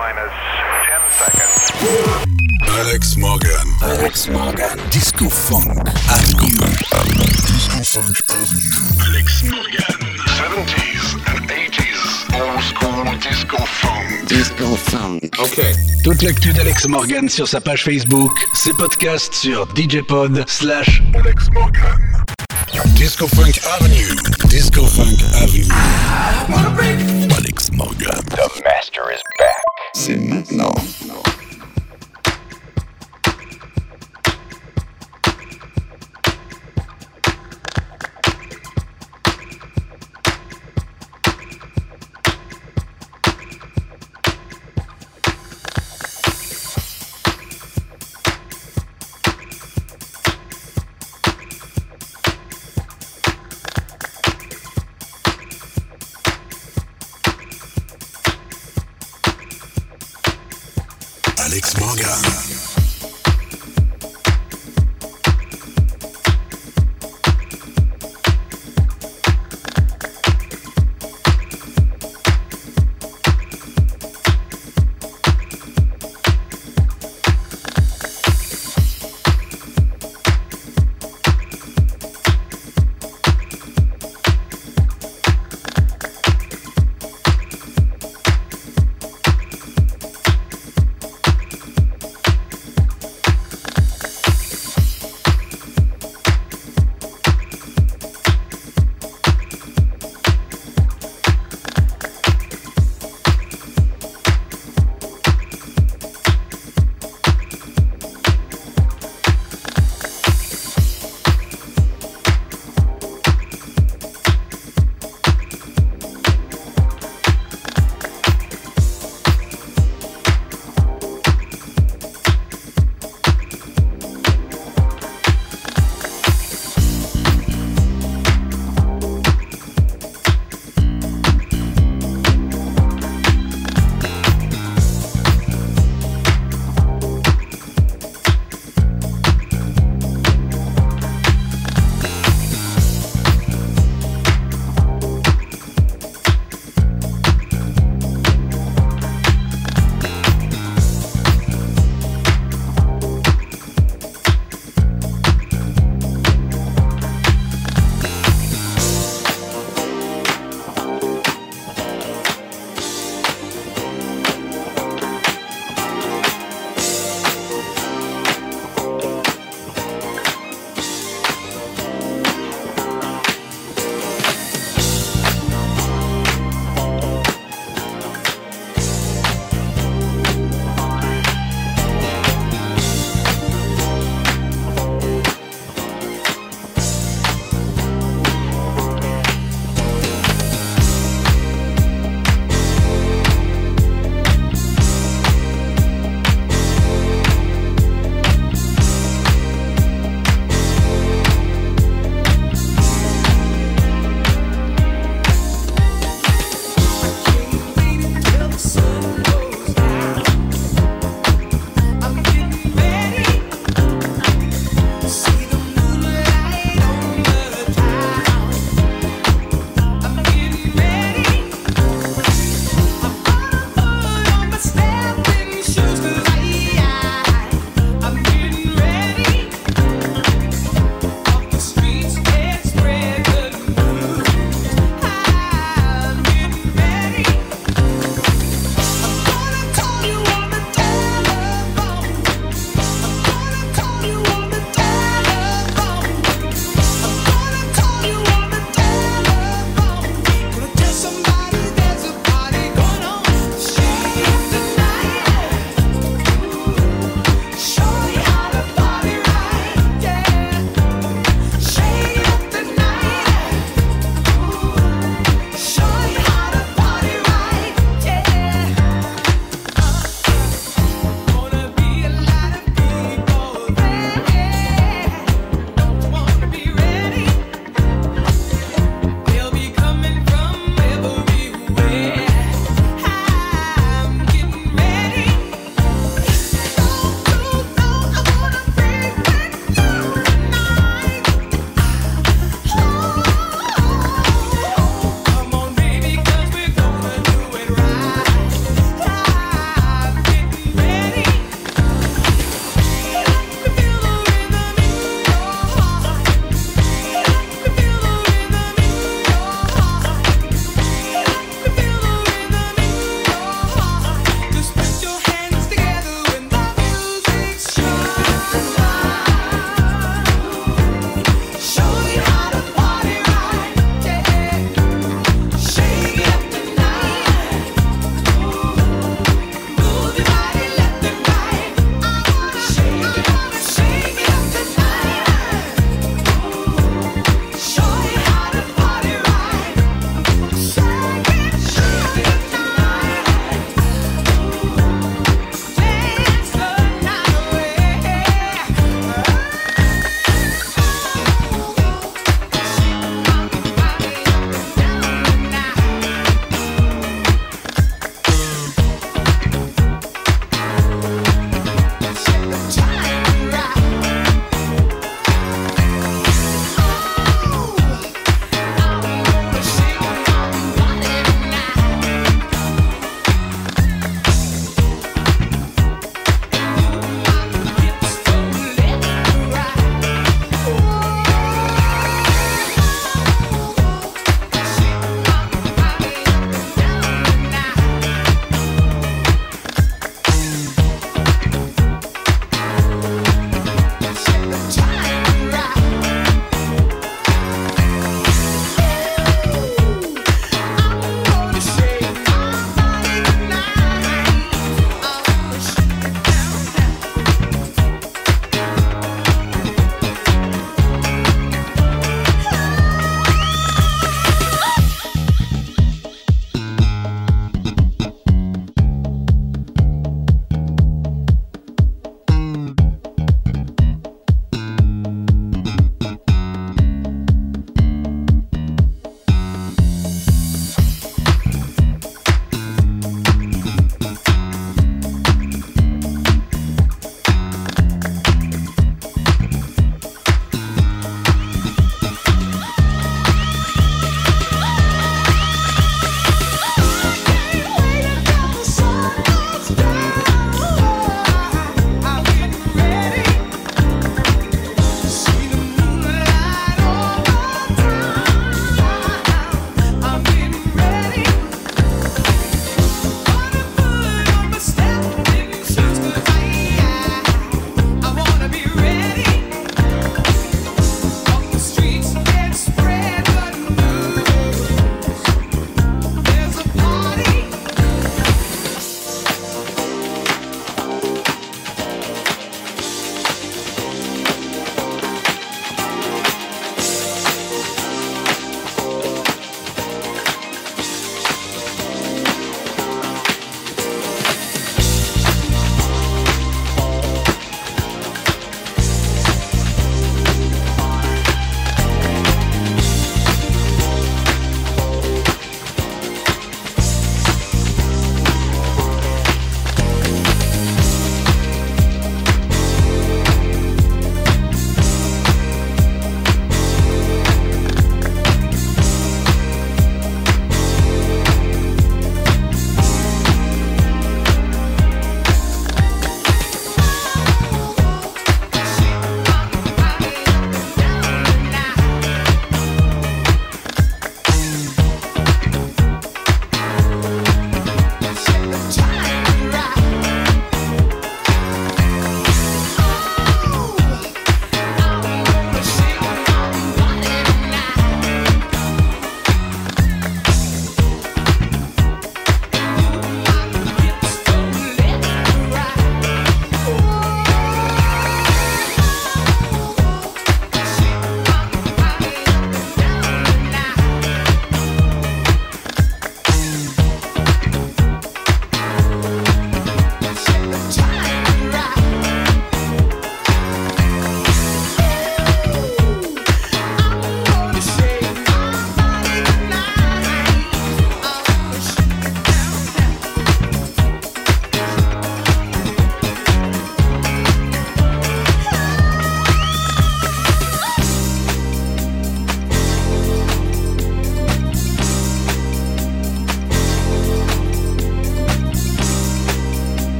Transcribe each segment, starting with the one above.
minus 10 seconds. Alex Morgan. Alex Morgan. Disco Funk Avenue. Disco Funk Avenue. Alex Morgan. 70s and 80s. Old school disco funk. Disco Funk. Ok. Toute l'actu d'Alex Morgan sur sa page Facebook, ses podcasts sur djpod slash Alex Morgan. Disco Funk Avenue. Disco Funk Avenue. Alex Morgan. The master is back. C'est maintenant.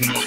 no.